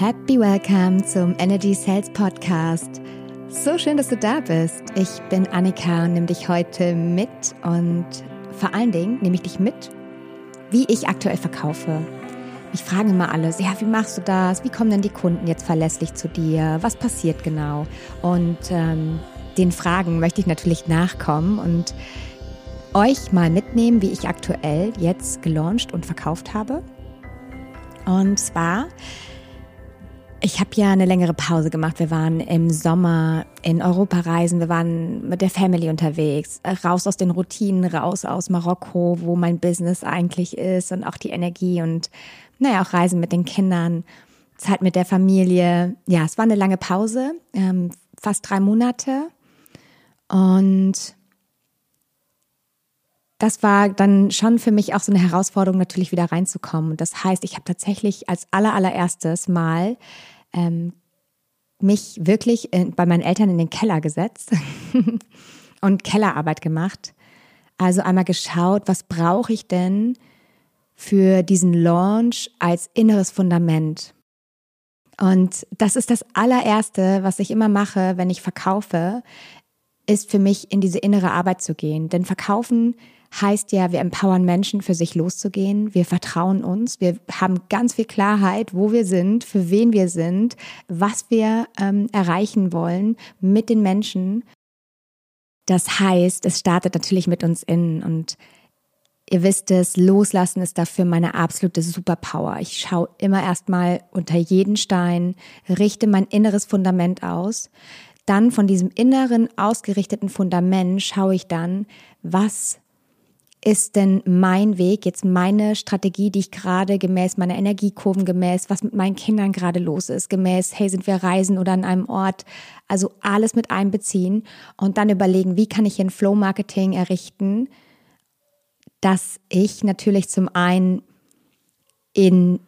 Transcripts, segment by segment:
Happy Welcome zum Energy Sales Podcast. So schön, dass du da bist. Ich bin Annika und nehme dich heute mit und vor allen Dingen nehme ich dich mit, wie ich aktuell verkaufe. Ich frage immer alles, ja, wie machst du das? Wie kommen denn die Kunden jetzt verlässlich zu dir? Was passiert genau? Und ähm, den Fragen möchte ich natürlich nachkommen und euch mal mitnehmen, wie ich aktuell jetzt gelauncht und verkauft habe. Und zwar ich habe ja eine längere Pause gemacht. Wir waren im Sommer in Europa reisen, wir waren mit der Family unterwegs, raus aus den Routinen, raus aus Marokko, wo mein Business eigentlich ist und auch die Energie und naja, auch Reisen mit den Kindern, Zeit mit der Familie. Ja, es war eine lange Pause, ähm, fast drei Monate. Und das war dann schon für mich auch so eine Herausforderung, natürlich wieder reinzukommen. Und das heißt, ich habe tatsächlich als aller, allererstes Mal ähm, mich wirklich in, bei meinen Eltern in den Keller gesetzt und Kellerarbeit gemacht. Also einmal geschaut, was brauche ich denn für diesen Launch als inneres Fundament. Und das ist das allererste, was ich immer mache, wenn ich verkaufe, ist für mich in diese innere Arbeit zu gehen. Denn verkaufen heißt ja, wir empowern Menschen, für sich loszugehen. Wir vertrauen uns. Wir haben ganz viel Klarheit, wo wir sind, für wen wir sind, was wir ähm, erreichen wollen mit den Menschen. Das heißt, es startet natürlich mit uns innen und Ihr wisst es, loslassen ist dafür meine absolute Superpower. Ich schaue immer erstmal unter jeden Stein, richte mein inneres Fundament aus. Dann von diesem inneren ausgerichteten Fundament schaue ich dann, was ist denn mein Weg, jetzt meine Strategie, die ich gerade gemäß meiner Energiekurven, gemäß, was mit meinen Kindern gerade los ist, gemäß, hey, sind wir reisen oder an einem Ort, also alles mit einbeziehen und dann überlegen, wie kann ich hier ein Flow-Marketing errichten, dass ich natürlich zum einen in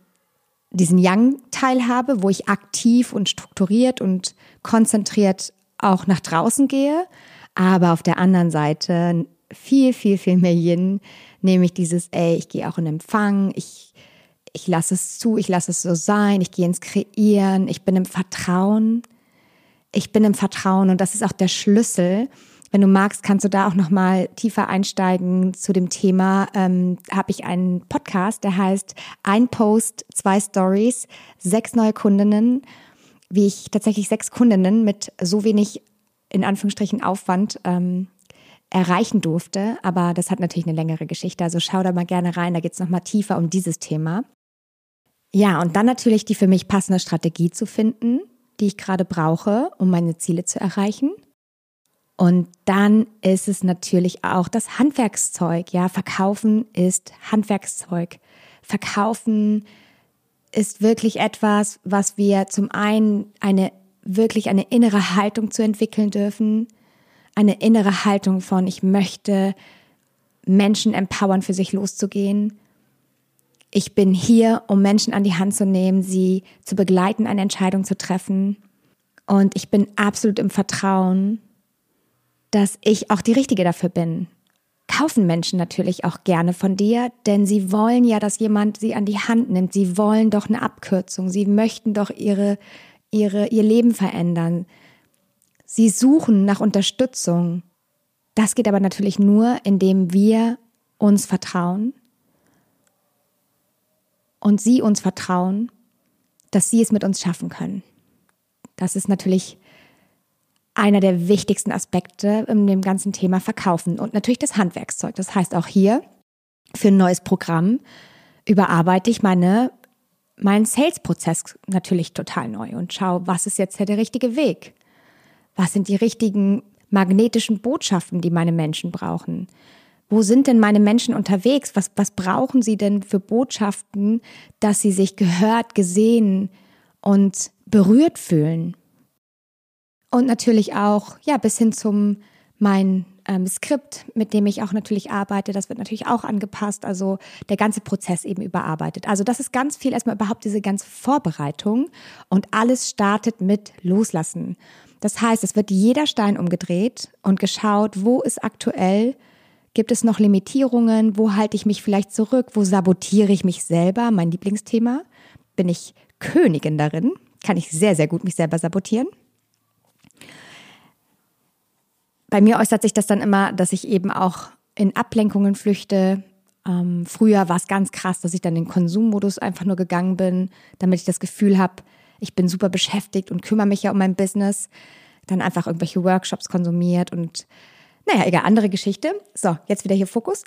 diesen Young-Teil habe, wo ich aktiv und strukturiert und konzentriert auch nach draußen gehe, aber auf der anderen Seite viel, viel, viel mehr Yin, nämlich dieses, ey, ich gehe auch in Empfang, ich, ich lasse es zu, ich lasse es so sein, ich gehe ins Kreieren, ich bin im Vertrauen. Ich bin im Vertrauen und das ist auch der Schlüssel. Wenn du magst, kannst du da auch noch mal tiefer einsteigen zu dem Thema. Ähm, Habe ich einen Podcast, der heißt Ein Post, zwei Stories, sechs neue Kundinnen, wie ich tatsächlich sechs Kundinnen mit so wenig in Anführungsstrichen Aufwand ähm, erreichen durfte. Aber das hat natürlich eine längere Geschichte. Also schau da mal gerne rein. Da geht es nochmal tiefer um dieses Thema. Ja, und dann natürlich die für mich passende Strategie zu finden, die ich gerade brauche, um meine Ziele zu erreichen. Und dann ist es natürlich auch das Handwerkszeug. Ja, verkaufen ist Handwerkszeug. Verkaufen ist wirklich etwas, was wir zum einen eine wirklich eine innere Haltung zu entwickeln dürfen, eine innere Haltung von, ich möchte Menschen empowern, für sich loszugehen. Ich bin hier, um Menschen an die Hand zu nehmen, sie zu begleiten, eine Entscheidung zu treffen. Und ich bin absolut im Vertrauen, dass ich auch die Richtige dafür bin. Kaufen Menschen natürlich auch gerne von dir, denn sie wollen ja, dass jemand sie an die Hand nimmt. Sie wollen doch eine Abkürzung. Sie möchten doch ihre, ihre, ihr Leben verändern. Sie suchen nach Unterstützung. Das geht aber natürlich nur, indem wir uns vertrauen und sie uns vertrauen, dass sie es mit uns schaffen können. Das ist natürlich einer der wichtigsten Aspekte in dem ganzen Thema Verkaufen und natürlich das Handwerkszeug. Das heißt auch hier für ein neues Programm überarbeite ich meine meinen Sales-Prozess natürlich total neu und schaue, was ist jetzt der richtige Weg? Was sind die richtigen magnetischen Botschaften, die meine Menschen brauchen? Wo sind denn meine Menschen unterwegs? Was, was brauchen sie denn für Botschaften, dass sie sich gehört, gesehen und berührt fühlen? Und natürlich auch, ja, bis hin zum mein ähm, Skript, mit dem ich auch natürlich arbeite, das wird natürlich auch angepasst, also der ganze Prozess eben überarbeitet. Also das ist ganz viel erstmal überhaupt diese ganze Vorbereitung und alles startet mit Loslassen. Das heißt, es wird jeder Stein umgedreht und geschaut, wo ist aktuell, gibt es noch Limitierungen, wo halte ich mich vielleicht zurück, wo sabotiere ich mich selber, mein Lieblingsthema. Bin ich Königin darin. Kann ich sehr, sehr gut mich selber sabotieren. Bei mir äußert sich das dann immer, dass ich eben auch in Ablenkungen flüchte. Ähm, früher war es ganz krass, dass ich dann in den Konsummodus einfach nur gegangen bin, damit ich das Gefühl habe, ich bin super beschäftigt und kümmere mich ja um mein Business. Dann einfach irgendwelche Workshops konsumiert und naja, egal, andere Geschichte. So, jetzt wieder hier Fokus.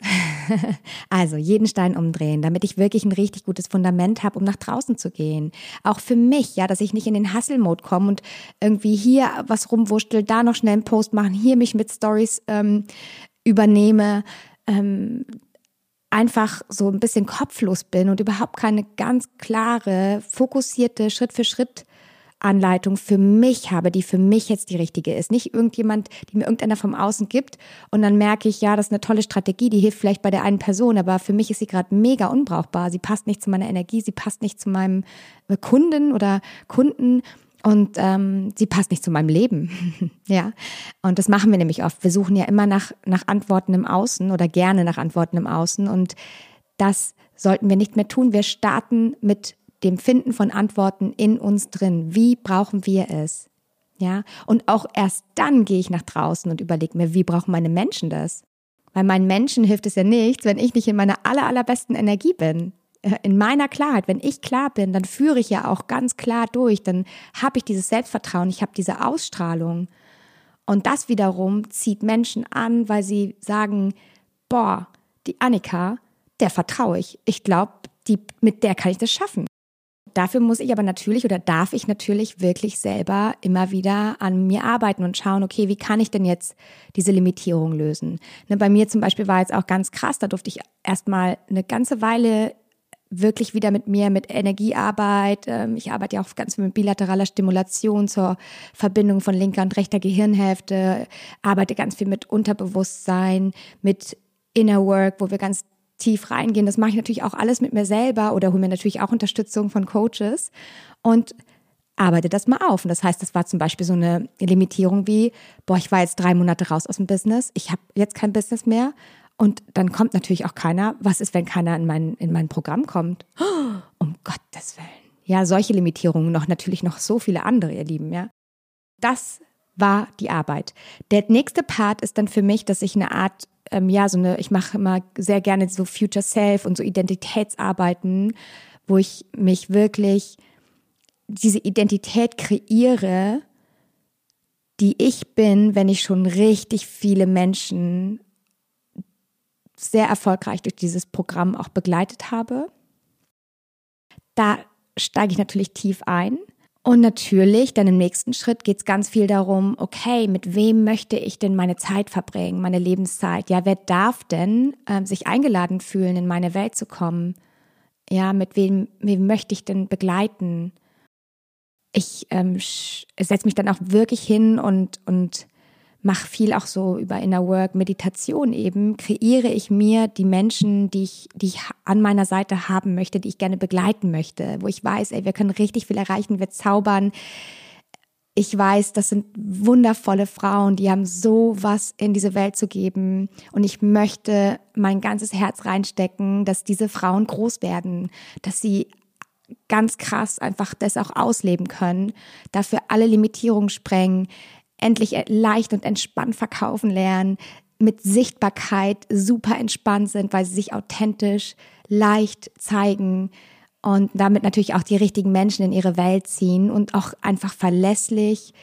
also, jeden Stein umdrehen, damit ich wirklich ein richtig gutes Fundament habe, um nach draußen zu gehen. Auch für mich, ja, dass ich nicht in den Hustle-Mode komme und irgendwie hier was rumwurschtel, da noch schnell einen Post machen, hier mich mit Stories ähm, übernehme. Ähm, einfach so ein bisschen kopflos bin und überhaupt keine ganz klare, fokussierte Schritt für Schritt Anleitung für mich habe, die für mich jetzt die richtige ist. Nicht irgendjemand, die mir irgendeiner vom Außen gibt und dann merke ich, ja, das ist eine tolle Strategie, die hilft vielleicht bei der einen Person, aber für mich ist sie gerade mega unbrauchbar. Sie passt nicht zu meiner Energie, sie passt nicht zu meinem Kunden oder Kunden und ähm, sie passt nicht zu meinem Leben. ja, und das machen wir nämlich oft. Wir suchen ja immer nach, nach Antworten im Außen oder gerne nach Antworten im Außen und das sollten wir nicht mehr tun. Wir starten mit dem Finden von Antworten in uns drin. Wie brauchen wir es? Ja, und auch erst dann gehe ich nach draußen und überlege mir, wie brauchen meine Menschen das? Weil meinen Menschen hilft es ja nichts, wenn ich nicht in meiner aller, allerbesten Energie bin. In meiner Klarheit, wenn ich klar bin, dann führe ich ja auch ganz klar durch, dann habe ich dieses Selbstvertrauen, ich habe diese Ausstrahlung. Und das wiederum zieht Menschen an, weil sie sagen, boah, die Annika, der vertraue ich. Ich glaube, mit der kann ich das schaffen. Dafür muss ich aber natürlich oder darf ich natürlich wirklich selber immer wieder an mir arbeiten und schauen, okay, wie kann ich denn jetzt diese Limitierung lösen? Ne, bei mir zum Beispiel war jetzt auch ganz krass, da durfte ich erstmal eine ganze Weile wirklich wieder mit mir, mit Energiearbeit. Ähm, ich arbeite ja auch ganz viel mit bilateraler Stimulation zur Verbindung von linker und rechter Gehirnhälfte, arbeite ganz viel mit Unterbewusstsein, mit Inner Work, wo wir ganz tief reingehen. Das mache ich natürlich auch alles mit mir selber oder hole mir natürlich auch Unterstützung von Coaches und arbeite das mal auf. Und das heißt, das war zum Beispiel so eine Limitierung wie, boah, ich war jetzt drei Monate raus aus dem Business, ich habe jetzt kein Business mehr. Und dann kommt natürlich auch keiner. Was ist, wenn keiner in mein, in mein Programm kommt? um Gottes Willen. Ja, solche Limitierungen noch, natürlich noch so viele andere, ihr Lieben, ja. Das war die Arbeit. Der nächste Part ist dann für mich, dass ich eine Art ähm, ja, so eine, ich mache immer sehr gerne so Future Self und so Identitätsarbeiten, wo ich mich wirklich diese Identität kreiere, die ich bin, wenn ich schon richtig viele Menschen sehr erfolgreich durch dieses Programm auch begleitet habe. Da steige ich natürlich tief ein und natürlich, dann im nächsten Schritt geht es ganz viel darum, okay, mit wem möchte ich denn meine Zeit verbringen, meine Lebenszeit? Ja, wer darf denn äh, sich eingeladen fühlen, in meine Welt zu kommen? Ja, mit wem, wem möchte ich denn begleiten? Ich ähm, setze mich dann auch wirklich hin und, und mache viel auch so über Inner Work, Meditation eben, kreiere ich mir die Menschen, die ich, die ich an meiner Seite haben möchte, die ich gerne begleiten möchte, wo ich weiß, ey, wir können richtig viel erreichen, wir zaubern. Ich weiß, das sind wundervolle Frauen, die haben so was in diese Welt zu geben. Und ich möchte mein ganzes Herz reinstecken, dass diese Frauen groß werden, dass sie ganz krass einfach das auch ausleben können, dafür alle Limitierungen sprengen, endlich leicht und entspannt verkaufen lernen, mit Sichtbarkeit super entspannt sind, weil sie sich authentisch, leicht zeigen und damit natürlich auch die richtigen Menschen in ihre Welt ziehen und auch einfach verlässlich,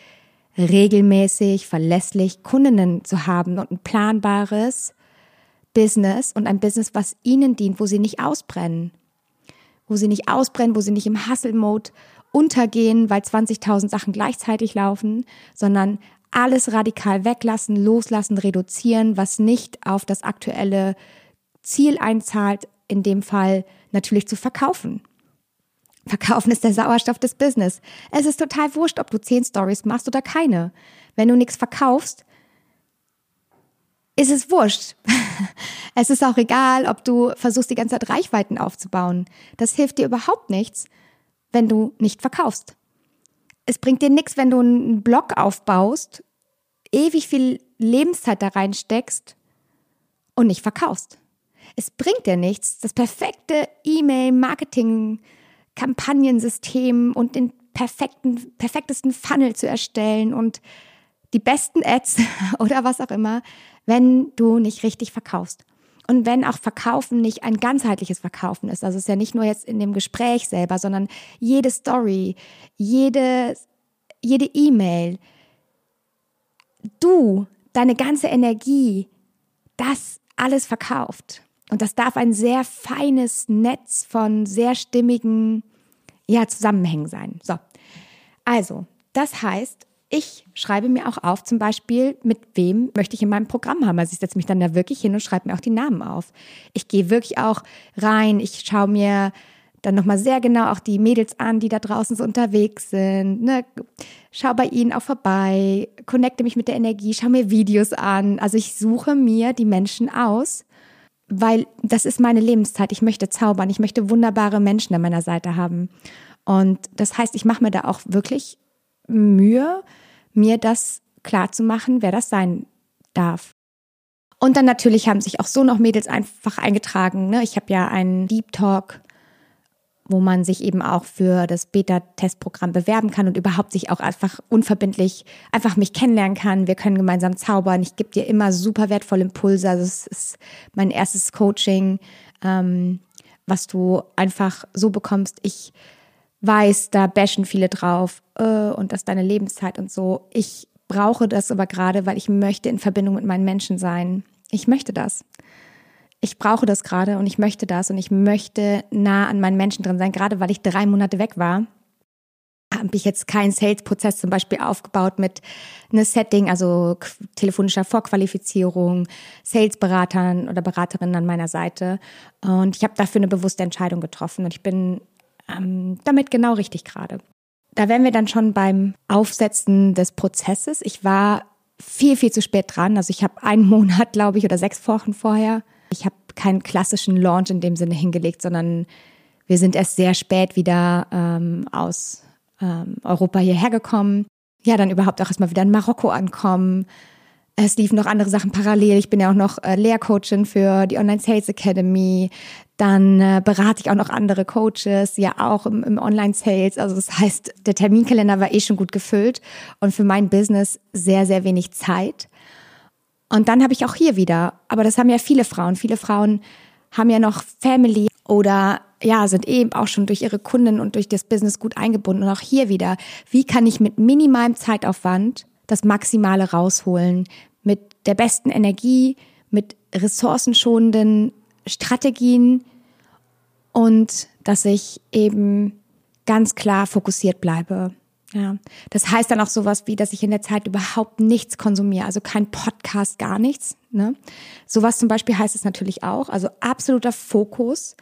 regelmäßig, verlässlich Kundinnen zu haben und ein planbares Business und ein Business, was ihnen dient, wo sie nicht ausbrennen. Wo sie nicht ausbrennen, wo sie nicht im Hustle-Mode untergehen, weil 20.000 Sachen gleichzeitig laufen, sondern alles radikal weglassen, loslassen, reduzieren, was nicht auf das aktuelle Ziel einzahlt, in dem Fall natürlich zu verkaufen. Verkaufen ist der Sauerstoff des Business. Es ist total wurscht, ob du zehn Stories machst oder keine. Wenn du nichts verkaufst, ist es wurscht. Es ist auch egal, ob du versuchst, die ganze Zeit Reichweiten aufzubauen. Das hilft dir überhaupt nichts, wenn du nicht verkaufst. Es bringt dir nichts, wenn du einen Blog aufbaust, ewig viel Lebenszeit da reinsteckst und nicht verkaufst. Es bringt dir nichts, das perfekte E-Mail-Marketing- Kampagnensystem und den perfekten, perfektesten Funnel zu erstellen und die besten Ads oder was auch immer, wenn du nicht richtig verkaufst. Und wenn auch Verkaufen nicht ein ganzheitliches Verkaufen ist, also es ist ja nicht nur jetzt in dem Gespräch selber, sondern jede Story, jede jede E-Mail, du, deine ganze Energie, das alles verkauft. Und das darf ein sehr feines Netz von sehr stimmigen ja, Zusammenhängen sein. So. Also, das heißt, ich schreibe mir auch auf, zum Beispiel, mit wem möchte ich in meinem Programm haben. Also ich setze mich dann da wirklich hin und schreibe mir auch die Namen auf. Ich gehe wirklich auch rein, ich schaue mir dann nochmal sehr genau auch die Mädels an, die da draußen so unterwegs sind. Ne? Schau bei ihnen auch vorbei, connecte mich mit der Energie, schau mir Videos an. Also ich suche mir die Menschen aus, weil das ist meine Lebenszeit. Ich möchte zaubern, ich möchte wunderbare Menschen an meiner Seite haben. Und das heißt, ich mache mir da auch wirklich Mühe, mir das klar zu machen, wer das sein darf. Und dann natürlich haben sich auch so noch Mädels einfach eingetragen. Ne? Ich habe ja einen Deep Talk wo man sich eben auch für das Beta-Testprogramm bewerben kann und überhaupt sich auch einfach unverbindlich einfach mich kennenlernen kann. Wir können gemeinsam zaubern. Ich gebe dir immer super wertvolle Impulse. Also es ist mein erstes Coaching, ähm, was du einfach so bekommst. Ich weiß, da bashen viele drauf äh, und das ist deine Lebenszeit und so. Ich brauche das aber gerade, weil ich möchte in Verbindung mit meinen Menschen sein. Ich möchte das ich brauche das gerade und ich möchte das und ich möchte nah an meinen Menschen drin sein, gerade weil ich drei Monate weg war habe ich jetzt keinen Sales-Prozess zum Beispiel aufgebaut mit einem Setting, also telefonischer Vorqualifizierung, Sales-Beratern oder Beraterinnen an meiner Seite. Und ich habe dafür eine bewusste Entscheidung getroffen und ich bin ähm, damit genau richtig gerade. Da wären wir dann schon beim Aufsetzen des Prozesses. Ich war viel, viel zu spät dran. Also ich habe einen Monat, glaube ich, oder sechs Wochen vorher ich habe keinen klassischen Launch in dem Sinne hingelegt, sondern wir sind erst sehr spät wieder ähm, aus ähm, Europa hierher gekommen. Ja, dann überhaupt auch erstmal wieder in Marokko ankommen. Es liefen noch andere Sachen parallel. Ich bin ja auch noch äh, Lehrcoachin für die Online Sales Academy. Dann äh, berate ich auch noch andere Coaches, ja auch im, im Online Sales. Also das heißt, der Terminkalender war eh schon gut gefüllt und für mein Business sehr, sehr wenig Zeit. Und dann habe ich auch hier wieder, aber das haben ja viele Frauen. Viele Frauen haben ja noch Family oder ja, sind eben auch schon durch ihre Kunden und durch das Business gut eingebunden. Und auch hier wieder, wie kann ich mit minimalem Zeitaufwand das Maximale rausholen? Mit der besten Energie, mit ressourcenschonenden Strategien und dass ich eben ganz klar fokussiert bleibe. Ja, das heißt dann auch sowas wie, dass ich in der Zeit überhaupt nichts konsumiere, also kein Podcast, gar nichts. Ne? Sowas zum Beispiel heißt es natürlich auch, also absoluter Fokus.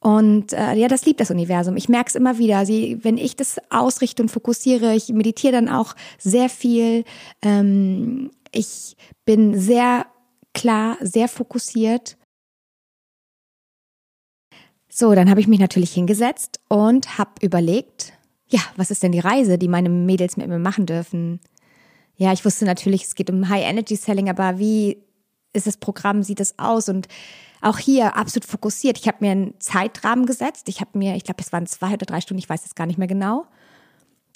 Und äh, ja, das liebt das Universum. Ich merke es immer wieder. Sie, wenn ich das ausrichte und fokussiere, ich meditiere dann auch sehr viel. Ähm, ich bin sehr klar, sehr fokussiert. So, dann habe ich mich natürlich hingesetzt und habe überlegt, ja, was ist denn die Reise, die meine Mädels mit mir machen dürfen? Ja, ich wusste natürlich, es geht um High Energy Selling, aber wie ist das Programm, sieht es aus? Und auch hier absolut fokussiert. Ich habe mir einen Zeitrahmen gesetzt. Ich habe mir, ich glaube, es waren zwei oder drei Stunden, ich weiß es gar nicht mehr genau.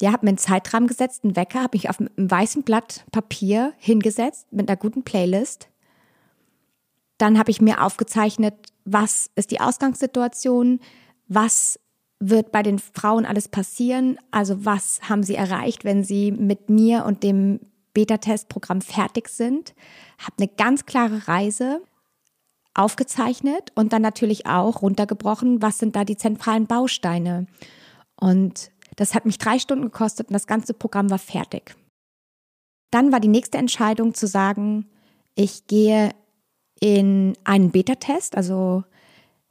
Der hat mir einen Zeitrahmen gesetzt, einen Wecker, habe mich auf einem weißen Blatt Papier hingesetzt mit einer guten Playlist. Dann habe ich mir aufgezeichnet, was ist die Ausgangssituation, was wird bei den Frauen alles passieren? Also was haben sie erreicht, wenn sie mit mir und dem Beta-Test-Programm fertig sind? Habe eine ganz klare Reise aufgezeichnet und dann natürlich auch runtergebrochen, was sind da die zentralen Bausteine. Und das hat mich drei Stunden gekostet und das ganze Programm war fertig. Dann war die nächste Entscheidung zu sagen, ich gehe in einen Beta-Test, also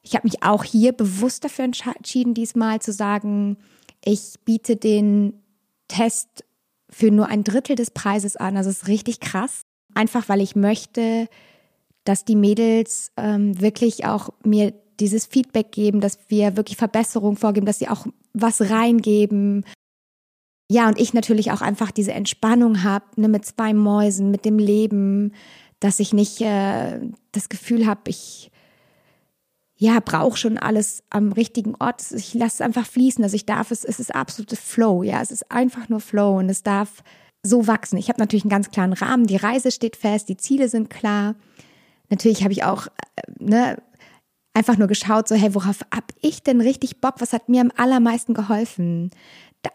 ich habe mich auch hier bewusst dafür entschieden, diesmal zu sagen, ich biete den Test für nur ein Drittel des Preises an. Also es ist richtig krass. Einfach weil ich möchte, dass die Mädels ähm, wirklich auch mir dieses Feedback geben, dass wir wirklich Verbesserungen vorgeben, dass sie auch was reingeben. Ja, und ich natürlich auch einfach diese Entspannung habe, ne, mit zwei Mäusen, mit dem Leben, dass ich nicht äh, das Gefühl habe, ich ja, brauche schon alles am richtigen Ort. Ich lasse es einfach fließen. Also ich darf es, es ist absolutes Flow, ja. Es ist einfach nur Flow und es darf so wachsen. Ich habe natürlich einen ganz klaren Rahmen. Die Reise steht fest, die Ziele sind klar. Natürlich habe ich auch äh, ne, einfach nur geschaut, so, hey, worauf hab ich denn richtig Bock? Was hat mir am allermeisten geholfen?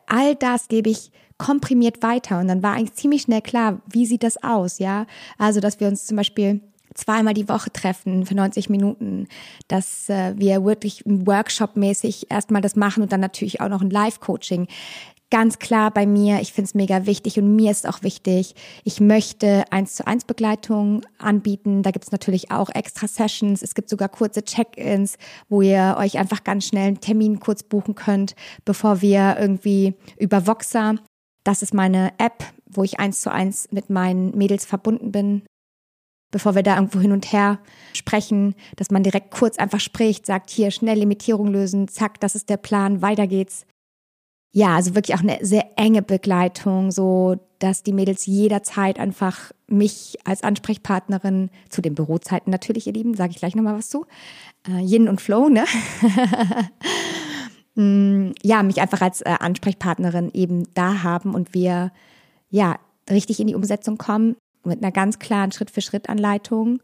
All das gebe ich komprimiert weiter. Und dann war eigentlich ziemlich schnell klar, wie sieht das aus, ja? Also, dass wir uns zum Beispiel zweimal die Woche treffen für 90 Minuten, dass äh, wir wirklich Workshop-mäßig erstmal das machen und dann natürlich auch noch ein Live-Coaching ganz klar bei mir, ich finde es mega wichtig und mir ist auch wichtig, ich möchte eins zu eins Begleitung anbieten. Da gibt es natürlich auch extra Sessions. Es gibt sogar kurze Check-ins, wo ihr euch einfach ganz schnell einen Termin kurz buchen könnt, bevor wir irgendwie über Voxer, das ist meine App, wo ich eins zu eins mit meinen Mädels verbunden bin, bevor wir da irgendwo hin und her sprechen, dass man direkt kurz einfach spricht, sagt hier schnell Limitierung lösen, zack, das ist der Plan, weiter geht's ja, also wirklich auch eine sehr enge Begleitung, so dass die Mädels jederzeit einfach mich als Ansprechpartnerin zu den Bürozeiten natürlich, ihr Lieben, sage ich gleich nochmal was zu. Äh, Yin und Flow, ne? Mm, ja, mich einfach als äh, Ansprechpartnerin eben da haben und wir ja richtig in die Umsetzung kommen mit einer ganz klaren Schritt-für-Schritt-Anleitung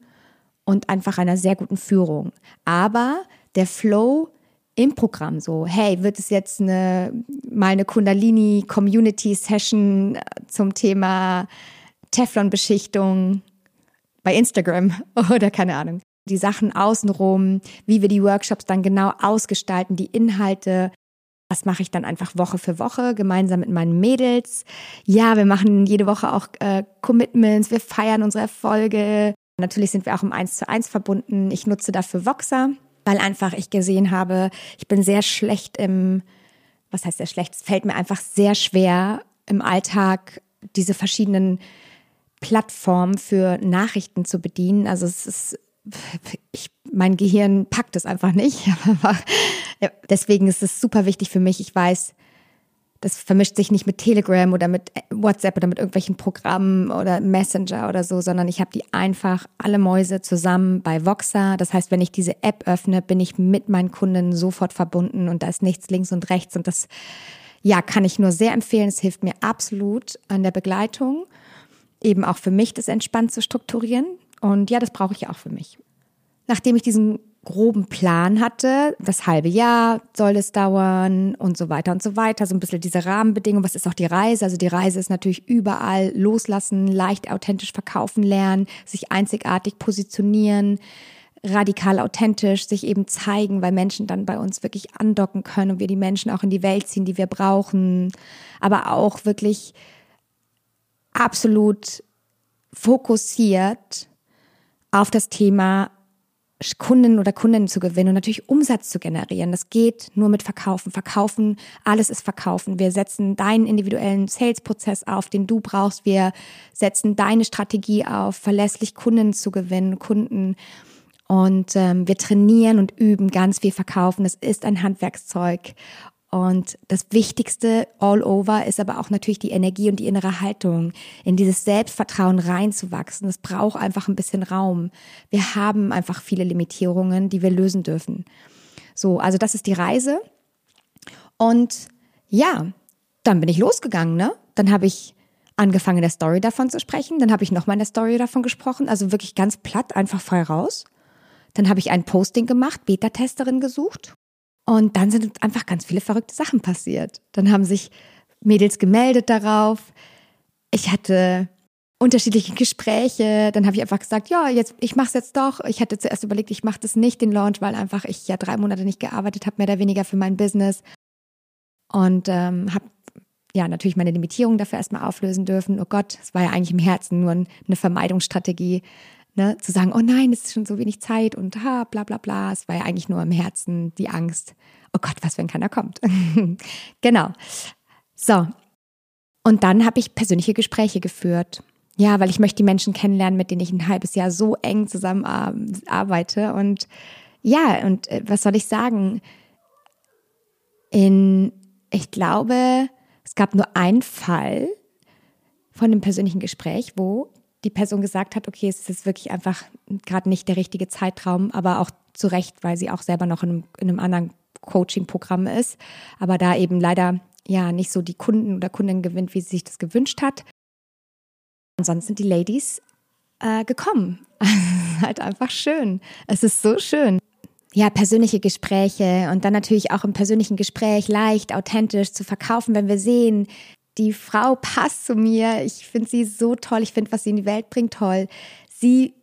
und einfach einer sehr guten Führung. Aber der Flow im Programm so, hey, wird es jetzt eine, mal eine Kundalini Community Session zum Thema Teflon-Beschichtung bei Instagram oder keine Ahnung. Die Sachen außenrum, wie wir die Workshops dann genau ausgestalten, die Inhalte. Das mache ich dann einfach Woche für Woche gemeinsam mit meinen Mädels. Ja, wir machen jede Woche auch äh, Commitments, wir feiern unsere Erfolge. Natürlich sind wir auch im Eins zu eins verbunden. Ich nutze dafür Voxer weil einfach ich gesehen habe, ich bin sehr schlecht im, was heißt sehr schlecht, es fällt mir einfach sehr schwer im Alltag diese verschiedenen Plattformen für Nachrichten zu bedienen. Also es ist, ich, mein Gehirn packt es einfach nicht. Deswegen ist es super wichtig für mich. Ich weiß, das vermischt sich nicht mit Telegram oder mit WhatsApp oder mit irgendwelchen Programmen oder Messenger oder so, sondern ich habe die einfach alle Mäuse zusammen bei Voxer. Das heißt, wenn ich diese App öffne, bin ich mit meinen Kunden sofort verbunden und da ist nichts links und rechts und das ja, kann ich nur sehr empfehlen. Es hilft mir absolut an der Begleitung, eben auch für mich das entspannt zu strukturieren und ja, das brauche ich auch für mich. Nachdem ich diesen groben Plan hatte, das halbe Jahr soll es dauern und so weiter und so weiter, so ein bisschen diese Rahmenbedingungen, was ist auch die Reise? Also die Reise ist natürlich überall loslassen, leicht authentisch verkaufen lernen, sich einzigartig positionieren, radikal authentisch sich eben zeigen, weil Menschen dann bei uns wirklich andocken können und wir die Menschen auch in die Welt ziehen, die wir brauchen, aber auch wirklich absolut fokussiert auf das Thema Kunden oder Kundinnen zu gewinnen und natürlich Umsatz zu generieren. Das geht nur mit Verkaufen. Verkaufen, alles ist Verkaufen. Wir setzen deinen individuellen Sales-Prozess auf, den du brauchst. Wir setzen deine Strategie auf, verlässlich Kunden zu gewinnen, Kunden. Und ähm, wir trainieren und üben ganz viel Verkaufen. Das ist ein Handwerkszeug. Und das Wichtigste all over ist aber auch natürlich die Energie und die innere Haltung, in dieses Selbstvertrauen reinzuwachsen. Das braucht einfach ein bisschen Raum. Wir haben einfach viele Limitierungen, die wir lösen dürfen. So, also das ist die Reise. Und ja, dann bin ich losgegangen, ne? Dann habe ich angefangen, in der Story davon zu sprechen. Dann habe ich nochmal in der Story davon gesprochen. Also wirklich ganz platt, einfach frei raus. Dann habe ich ein Posting gemacht, Beta-Testerin gesucht. Und dann sind einfach ganz viele verrückte Sachen passiert. Dann haben sich Mädels gemeldet darauf. Ich hatte unterschiedliche Gespräche. Dann habe ich einfach gesagt, ja, jetzt ich mache es jetzt doch. Ich hatte zuerst überlegt, ich mache das nicht den Launch, weil einfach ich ja drei Monate nicht gearbeitet habe, mehr oder weniger für mein Business und ähm, habe ja natürlich meine Limitierung dafür erstmal auflösen dürfen. Oh Gott, es war ja eigentlich im Herzen nur eine Vermeidungsstrategie, Ne, zu sagen, oh nein, es ist schon so wenig Zeit und ha, bla bla bla. Es war ja eigentlich nur im Herzen die Angst, oh Gott, was, wenn keiner kommt. genau. So. Und dann habe ich persönliche Gespräche geführt. Ja, weil ich möchte die Menschen kennenlernen, mit denen ich ein halbes Jahr so eng zusammen arbeite. Und ja, und äh, was soll ich sagen? In, ich glaube, es gab nur einen Fall von einem persönlichen Gespräch, wo die Person gesagt hat, okay, es ist wirklich einfach gerade nicht der richtige Zeitraum, aber auch zu Recht, weil sie auch selber noch in einem, in einem anderen Coaching-Programm ist, aber da eben leider ja nicht so die Kunden oder Kundinnen gewinnt, wie sie sich das gewünscht hat. Ansonsten sind die Ladies äh, gekommen. halt einfach schön. Es ist so schön. Ja, persönliche Gespräche und dann natürlich auch im persönlichen Gespräch leicht, authentisch zu verkaufen, wenn wir sehen, die Frau passt zu mir. Ich finde sie so toll. Ich finde, was sie in die Welt bringt, toll. Sie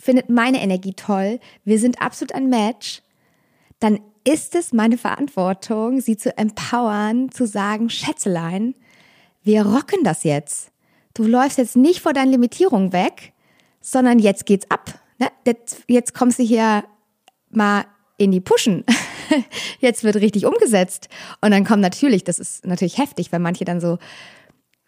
findet meine Energie toll. Wir sind absolut ein Match. Dann ist es meine Verantwortung, sie zu empowern, zu sagen, Schätzelein, wir rocken das jetzt. Du läufst jetzt nicht vor deinen Limitierungen weg, sondern jetzt geht's ab. Ne? Jetzt kommst du hier mal in die Pushen. Jetzt wird richtig umgesetzt. Und dann kommt natürlich, das ist natürlich heftig, weil manche dann so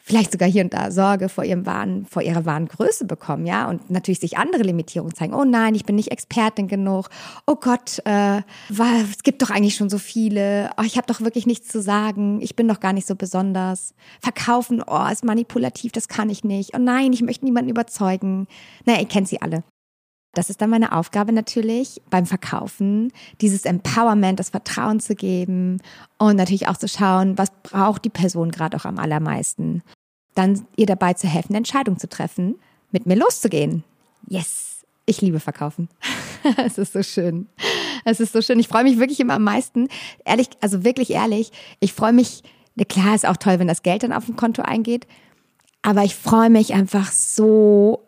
vielleicht sogar hier und da Sorge vor ihrem wahren, vor ihrer wahren Größe bekommen, ja, und natürlich sich andere Limitierungen zeigen. Oh nein, ich bin nicht Expertin genug. Oh Gott, äh, es gibt doch eigentlich schon so viele. Oh, ich habe doch wirklich nichts zu sagen. Ich bin doch gar nicht so besonders. Verkaufen, oh, ist manipulativ, das kann ich nicht. Oh nein, ich möchte niemanden überzeugen. Naja, ihr kennt sie alle. Das ist dann meine Aufgabe natürlich beim Verkaufen, dieses Empowerment, das Vertrauen zu geben und natürlich auch zu schauen, was braucht die Person gerade auch am allermeisten. Dann ihr dabei zu helfen, eine Entscheidung zu treffen, mit mir loszugehen. Yes, ich liebe Verkaufen. es ist so schön. Es ist so schön. Ich freue mich wirklich immer am meisten. Ehrlich, also wirklich ehrlich, ich freue mich, klar ist auch toll, wenn das Geld dann auf dem Konto eingeht, aber ich freue mich einfach so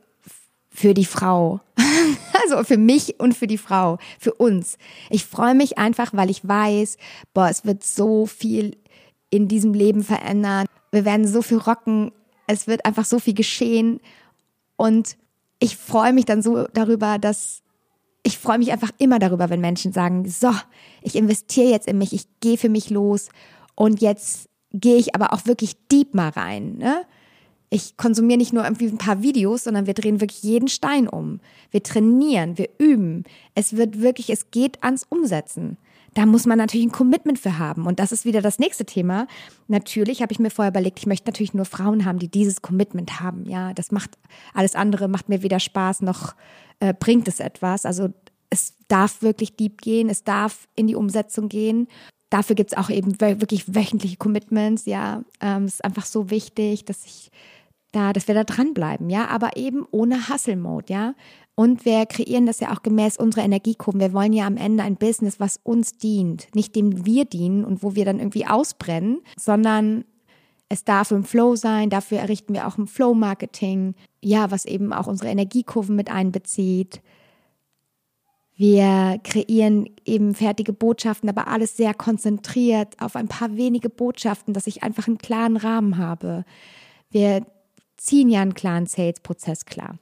für die Frau. also für mich und für die Frau, für uns. Ich freue mich einfach, weil ich weiß, boah, es wird so viel in diesem Leben verändern. Wir werden so viel rocken. Es wird einfach so viel geschehen. Und ich freue mich dann so darüber, dass ich freue mich einfach immer darüber, wenn Menschen sagen, so, ich investiere jetzt in mich, ich gehe für mich los und jetzt gehe ich aber auch wirklich deep mal rein. Ne? Ich konsumiere nicht nur irgendwie ein paar Videos, sondern wir drehen wirklich jeden Stein um. Wir trainieren, wir üben. Es wird wirklich, es geht ans Umsetzen. Da muss man natürlich ein Commitment für haben. Und das ist wieder das nächste Thema. Natürlich habe ich mir vorher überlegt, ich möchte natürlich nur Frauen haben, die dieses Commitment haben. Ja, das macht alles andere, macht mir weder Spaß noch äh, bringt es etwas. Also es darf wirklich deep gehen, es darf in die Umsetzung gehen dafür gibt es auch eben wirklich wöchentliche Commitments, ja. Ähm, es ist einfach so wichtig, dass ich da, dass wir da dranbleiben, ja, aber eben ohne Hustle-Mode, ja. Und wir kreieren das ja auch gemäß unserer Energiekurven. Wir wollen ja am Ende ein Business, was uns dient, nicht dem wir dienen und wo wir dann irgendwie ausbrennen, sondern es darf im Flow sein. Dafür errichten wir auch ein Flow-Marketing, ja, was eben auch unsere Energiekurven mit einbezieht. Wir kreieren eben fertige Botschaften, aber alles sehr konzentriert auf ein paar wenige Botschaften, dass ich einfach einen klaren Rahmen habe. Wir ziehen ja einen klaren Sales-Prozess klar.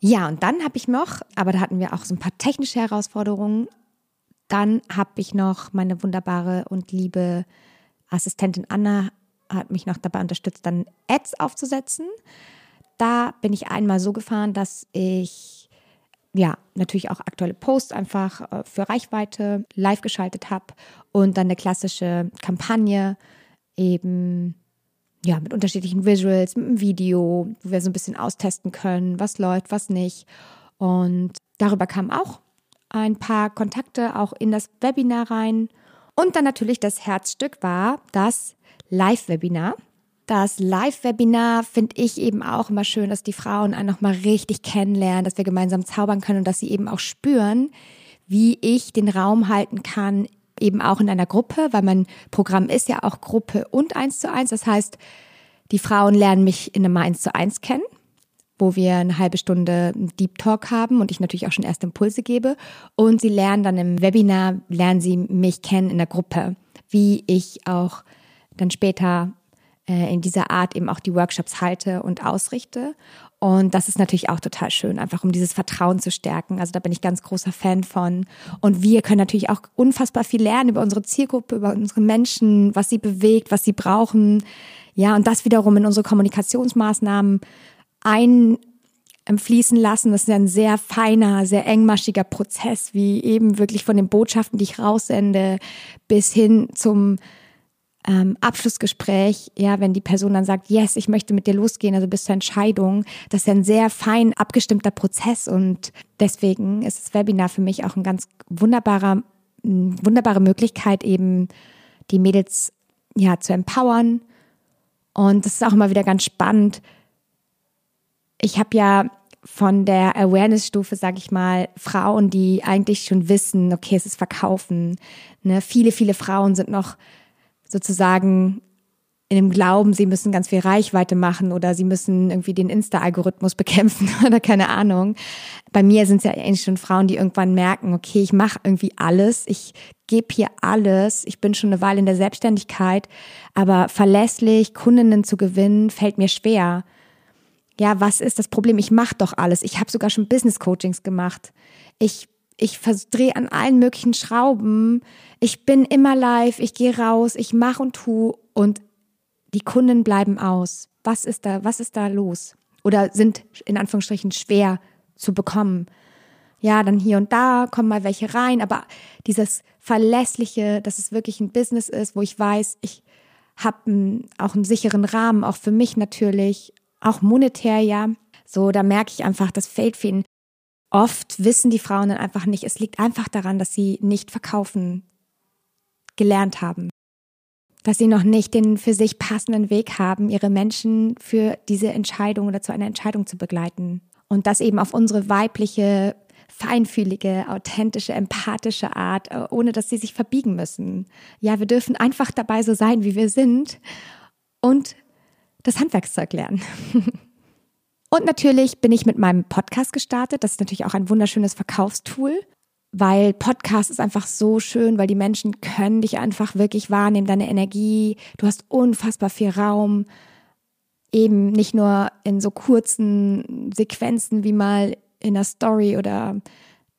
Ja, und dann habe ich noch, aber da hatten wir auch so ein paar technische Herausforderungen. Dann habe ich noch meine wunderbare und liebe Assistentin Anna hat mich noch dabei unterstützt, dann Ads aufzusetzen. Da bin ich einmal so gefahren, dass ich ja natürlich auch aktuelle Posts einfach äh, für Reichweite live geschaltet habe und dann eine klassische Kampagne eben ja, mit unterschiedlichen Visuals, mit einem Video, wo wir so ein bisschen austesten können, was läuft, was nicht. Und darüber kamen auch ein paar Kontakte auch in das Webinar rein. Und dann natürlich das Herzstück war das Live-Webinar. Das Live-Webinar finde ich eben auch immer schön, dass die Frauen einen nochmal richtig kennenlernen, dass wir gemeinsam zaubern können und dass sie eben auch spüren, wie ich den Raum halten kann eben auch in einer Gruppe, weil mein Programm ist ja auch Gruppe und eins zu eins. Das heißt, die Frauen lernen mich in einem eins zu eins kennen, wo wir eine halbe Stunde Deep Talk haben und ich natürlich auch schon erste Impulse gebe. Und sie lernen dann im Webinar, lernen sie mich kennen in der Gruppe, wie ich auch dann später äh, in dieser Art eben auch die Workshops halte und ausrichte. Und das ist natürlich auch total schön, einfach um dieses Vertrauen zu stärken. Also da bin ich ganz großer Fan von. Und wir können natürlich auch unfassbar viel lernen über unsere Zielgruppe, über unsere Menschen, was sie bewegt, was sie brauchen. Ja, und das wiederum in unsere Kommunikationsmaßnahmen einfließen lassen. Das ist ja ein sehr feiner, sehr engmaschiger Prozess, wie eben wirklich von den Botschaften, die ich raussende, bis hin zum ähm, Abschlussgespräch, ja, wenn die Person dann sagt, yes, ich möchte mit dir losgehen, also bis zur Entscheidung, das ist ein sehr fein abgestimmter Prozess und deswegen ist das Webinar für mich auch ein ganz wunderbarer, wunderbare Möglichkeit, eben die Mädels ja zu empowern. Und das ist auch immer wieder ganz spannend. Ich habe ja von der Awareness-Stufe, sage ich mal, Frauen, die eigentlich schon wissen, okay, es ist Verkaufen. Ne? Viele, viele Frauen sind noch sozusagen in dem Glauben, sie müssen ganz viel Reichweite machen oder sie müssen irgendwie den Insta-Algorithmus bekämpfen oder keine Ahnung. Bei mir sind es ja eigentlich schon Frauen, die irgendwann merken, okay, ich mache irgendwie alles, ich gebe hier alles, ich bin schon eine Weile in der Selbstständigkeit, aber verlässlich Kundinnen zu gewinnen, fällt mir schwer. Ja, was ist das Problem? Ich mache doch alles. Ich habe sogar schon Business Coachings gemacht. Ich ich verdrehe an allen möglichen Schrauben. Ich bin immer live, ich gehe raus, ich mache und tu und die Kunden bleiben aus. Was ist da, was ist da los? Oder sind in Anführungsstrichen schwer zu bekommen? Ja, dann hier und da kommen mal welche rein, aber dieses verlässliche, dass es wirklich ein Business ist, wo ich weiß, ich habe auch einen sicheren Rahmen, auch für mich natürlich, auch monetär ja. So, da merke ich einfach, das fällt vielen oft wissen die Frauen dann einfach nicht. Es liegt einfach daran, dass sie nicht verkaufen gelernt haben. Dass sie noch nicht den für sich passenden Weg haben, ihre Menschen für diese Entscheidung oder zu einer Entscheidung zu begleiten. Und das eben auf unsere weibliche, feinfühlige, authentische, empathische Art, äh, ohne dass sie sich verbiegen müssen. Ja, wir dürfen einfach dabei so sein, wie wir sind und das Handwerkszeug lernen. Und natürlich bin ich mit meinem Podcast gestartet. Das ist natürlich auch ein wunderschönes Verkaufstool, weil Podcast ist einfach so schön, weil die Menschen können dich einfach wirklich wahrnehmen, deine Energie. Du hast unfassbar viel Raum. Eben nicht nur in so kurzen Sequenzen wie mal in einer Story oder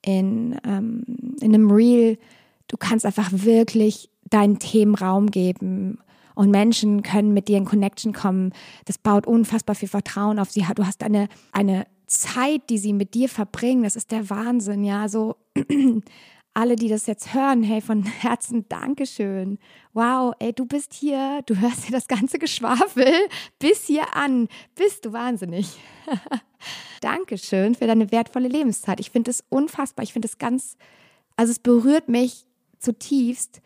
in, ähm, in einem Reel. Du kannst einfach wirklich deinen Themen Raum geben und Menschen können mit dir in Connection kommen. Das baut unfassbar viel Vertrauen auf sie. Du hast eine, eine Zeit, die sie mit dir verbringen. Das ist der Wahnsinn, ja. So alle, die das jetzt hören, hey, von Herzen Dankeschön. Wow, ey, du bist hier, du hörst dir das ganze Geschwafel bis hier an. Bist du wahnsinnig. Dankeschön für deine wertvolle Lebenszeit. Ich finde es unfassbar. Ich finde es ganz, also es berührt mich zutiefst,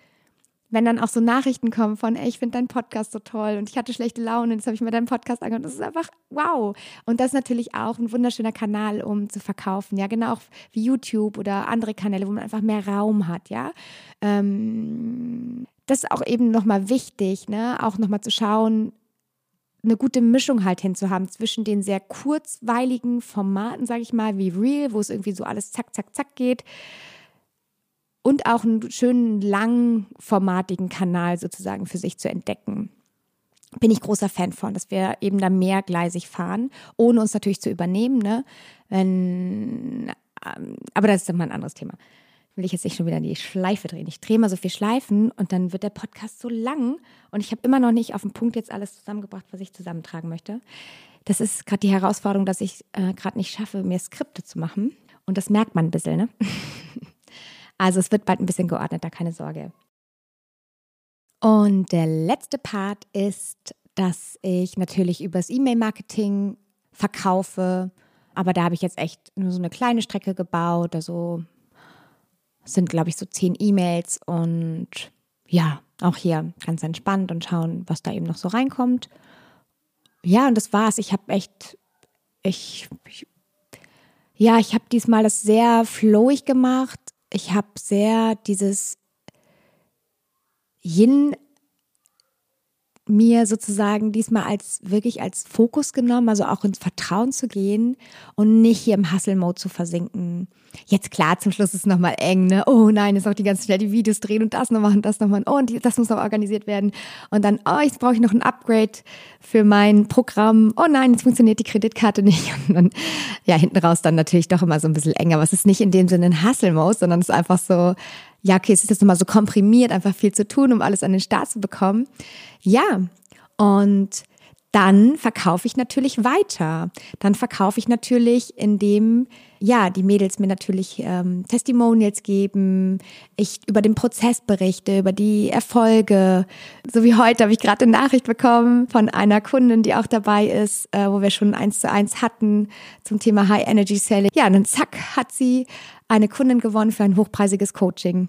wenn dann auch so Nachrichten kommen von, ey, ich finde deinen Podcast so toll und ich hatte schlechte Laune, jetzt habe ich mir deinen Podcast angehört. Das ist einfach wow. Und das ist natürlich auch ein wunderschöner Kanal, um zu verkaufen. Ja, genau wie YouTube oder andere Kanäle, wo man einfach mehr Raum hat. Ja, ähm, das ist auch eben nochmal wichtig, ne? auch nochmal zu schauen, eine gute Mischung halt hinzuhaben zwischen den sehr kurzweiligen Formaten, sage ich mal, wie Real, wo es irgendwie so alles zack, zack, zack geht und auch einen schönen langformatigen Kanal sozusagen für sich zu entdecken. Bin ich großer Fan von, dass wir eben da mehrgleisig fahren, ohne uns natürlich zu übernehmen. Ne? Wenn, ähm, aber das ist dann mal ein anderes Thema. Will ich jetzt nicht schon wieder die Schleife drehen. Ich drehe mal so viel Schleifen und dann wird der Podcast so lang und ich habe immer noch nicht auf den Punkt jetzt alles zusammengebracht, was ich zusammentragen möchte. Das ist gerade die Herausforderung, dass ich äh, gerade nicht schaffe, mir Skripte zu machen. Und das merkt man ein bisschen, ne? Also es wird bald ein bisschen geordneter, keine Sorge. Und der letzte Part ist, dass ich natürlich übers E-Mail-Marketing verkaufe. Aber da habe ich jetzt echt nur so eine kleine Strecke gebaut. Also sind, glaube ich, so zehn E-Mails und ja, auch hier ganz entspannt und schauen, was da eben noch so reinkommt. Ja, und das war's. Ich habe echt, ich, ich ja, ich habe diesmal das sehr flowig gemacht ich habe sehr dieses Yin mir sozusagen diesmal als wirklich als Fokus genommen, also auch ins Vertrauen zu gehen und nicht hier im Hustle-Mode zu versinken. Jetzt klar, zum Schluss ist es nochmal eng, ne? Oh nein, jetzt auch die ganze schnell die Videos drehen und das noch machen, das noch machen. Oh, und das muss noch organisiert werden. Und dann, oh, jetzt brauche ich noch ein Upgrade für mein Programm. Oh nein, jetzt funktioniert die Kreditkarte nicht. Und dann, ja, hinten raus dann natürlich doch immer so ein bisschen enger. Aber es ist nicht in dem Sinne ein Hustle-Mode, sondern es ist einfach so, ja, okay, es ist jetzt nochmal so komprimiert, einfach viel zu tun, um alles an den Start zu bekommen. Ja, und dann verkaufe ich natürlich weiter. Dann verkaufe ich natürlich, indem ja die Mädels mir natürlich ähm, Testimonials geben, ich über den Prozess berichte, über die Erfolge. So wie heute habe ich gerade eine Nachricht bekommen von einer Kundin, die auch dabei ist, äh, wo wir schon eins zu eins hatten zum Thema High Energy Selling. Ja, und dann zack hat sie eine Kundin gewonnen für ein hochpreisiges Coaching.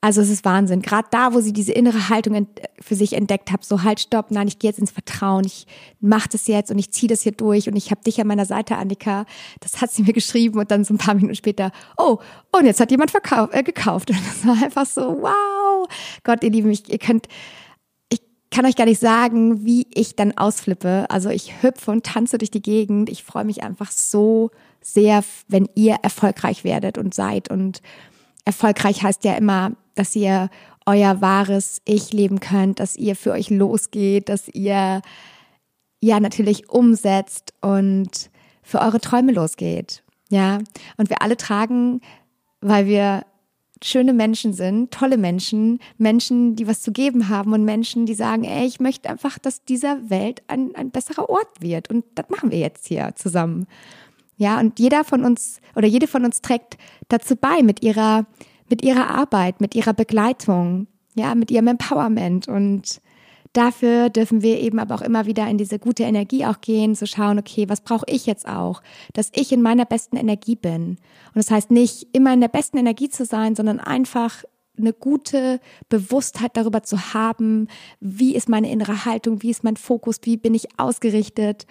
Also es ist Wahnsinn. Gerade da, wo sie diese innere Haltung für sich entdeckt hat, so halt, stopp, nein, ich gehe jetzt ins Vertrauen, ich mache das jetzt und ich ziehe das hier durch und ich habe dich an meiner Seite, Annika. Das hat sie mir geschrieben und dann so ein paar Minuten später, oh, und jetzt hat jemand verkauf, äh, gekauft. Und das war einfach so, wow. Gott, ihr Lieben, ich, ihr könnt, ich kann euch gar nicht sagen, wie ich dann ausflippe. Also ich hüpfe und tanze durch die Gegend. Ich freue mich einfach so sehr, wenn ihr erfolgreich werdet und seid und erfolgreich heißt ja immer, dass ihr euer wahres Ich leben könnt, dass ihr für euch losgeht, dass ihr ja natürlich umsetzt und für eure Träume losgeht. Ja, und wir alle tragen, weil wir schöne Menschen sind, tolle Menschen, Menschen, die was zu geben haben und Menschen, die sagen, ey, ich möchte einfach, dass dieser Welt ein, ein besserer Ort wird. Und das machen wir jetzt hier zusammen. Ja, und jeder von uns oder jede von uns trägt dazu bei mit ihrer mit ihrer Arbeit, mit ihrer Begleitung, ja, mit ihrem Empowerment und dafür dürfen wir eben aber auch immer wieder in diese gute Energie auch gehen, zu schauen, okay, was brauche ich jetzt auch, dass ich in meiner besten Energie bin. Und das heißt nicht immer in der besten Energie zu sein, sondern einfach eine gute Bewusstheit darüber zu haben, wie ist meine innere Haltung, wie ist mein Fokus, wie bin ich ausgerichtet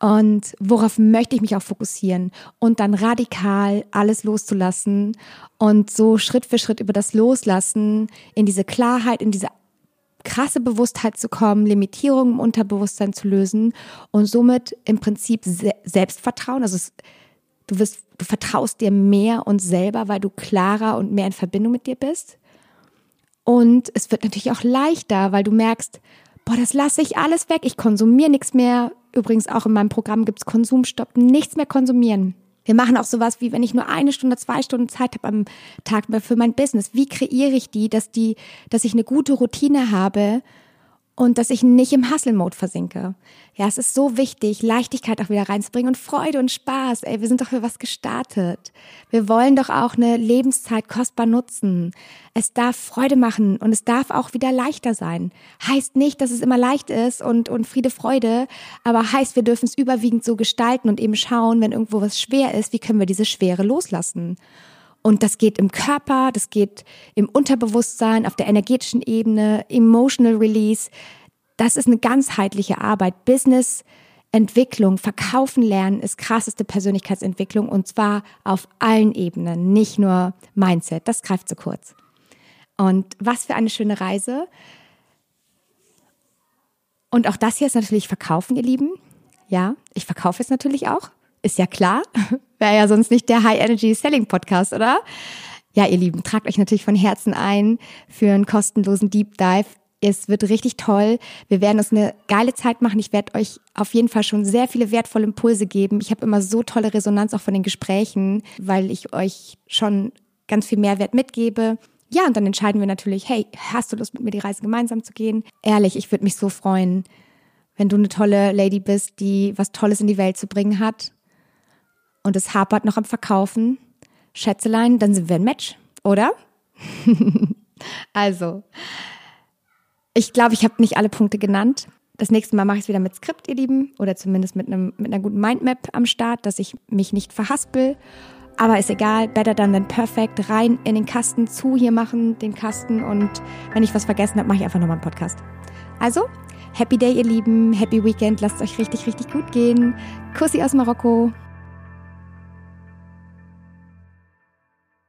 und worauf möchte ich mich auch fokussieren und dann radikal alles loszulassen und so Schritt für Schritt über das Loslassen in diese Klarheit, in diese krasse Bewusstheit zu kommen, Limitierungen im Unterbewusstsein zu lösen und somit im Prinzip Selbstvertrauen, also es, du wirst, du vertraust dir mehr und selber, weil du klarer und mehr in Verbindung mit dir bist. Und es wird natürlich auch leichter, weil du merkst, boah, das lasse ich alles weg, ich konsumiere nichts mehr, Übrigens auch in meinem Programm gibt es Konsumstopp, nichts mehr konsumieren. Wir machen auch sowas wie, wenn ich nur eine Stunde, zwei Stunden Zeit habe am Tag für mein Business, wie kreiere ich die, dass die, dass ich eine gute Routine habe, und dass ich nicht im Hustle-Mode versinke. Ja, es ist so wichtig, Leichtigkeit auch wieder reinzubringen und Freude und Spaß. Ey, wir sind doch für was gestartet. Wir wollen doch auch eine Lebenszeit kostbar nutzen. Es darf Freude machen und es darf auch wieder leichter sein. Heißt nicht, dass es immer leicht ist und, und Friede, Freude, aber heißt, wir dürfen es überwiegend so gestalten und eben schauen, wenn irgendwo was schwer ist, wie können wir diese Schwere loslassen. Und das geht im Körper, das geht im Unterbewusstsein, auf der energetischen Ebene, Emotional Release. Das ist eine ganzheitliche Arbeit. Business, Entwicklung, Verkaufen lernen ist krasseste Persönlichkeitsentwicklung und zwar auf allen Ebenen, nicht nur Mindset. Das greift zu kurz. Und was für eine schöne Reise. Und auch das hier ist natürlich Verkaufen, ihr Lieben. Ja, ich verkaufe es natürlich auch. Ist ja klar. Wäre ja sonst nicht der High Energy Selling Podcast, oder? Ja, ihr Lieben, tragt euch natürlich von Herzen ein für einen kostenlosen Deep Dive. Es wird richtig toll. Wir werden uns eine geile Zeit machen. Ich werde euch auf jeden Fall schon sehr viele wertvolle Impulse geben. Ich habe immer so tolle Resonanz auch von den Gesprächen, weil ich euch schon ganz viel Mehrwert mitgebe. Ja, und dann entscheiden wir natürlich, hey, hast du Lust mit mir die Reise gemeinsam zu gehen? Ehrlich, ich würde mich so freuen, wenn du eine tolle Lady bist, die was Tolles in die Welt zu bringen hat und es hapert noch am Verkaufen, Schätzelein, dann sind wir ein Match, oder? also, ich glaube, ich habe nicht alle Punkte genannt. Das nächste Mal mache ich es wieder mit Skript, ihr Lieben, oder zumindest mit, einem, mit einer guten Mindmap am Start, dass ich mich nicht verhaspel. Aber ist egal, better done than perfect. Rein in den Kasten, zu hier machen, den Kasten. Und wenn ich was vergessen habe, mache ich einfach nochmal einen Podcast. Also, Happy Day, ihr Lieben. Happy Weekend. Lasst es euch richtig, richtig gut gehen. Kussi aus Marokko.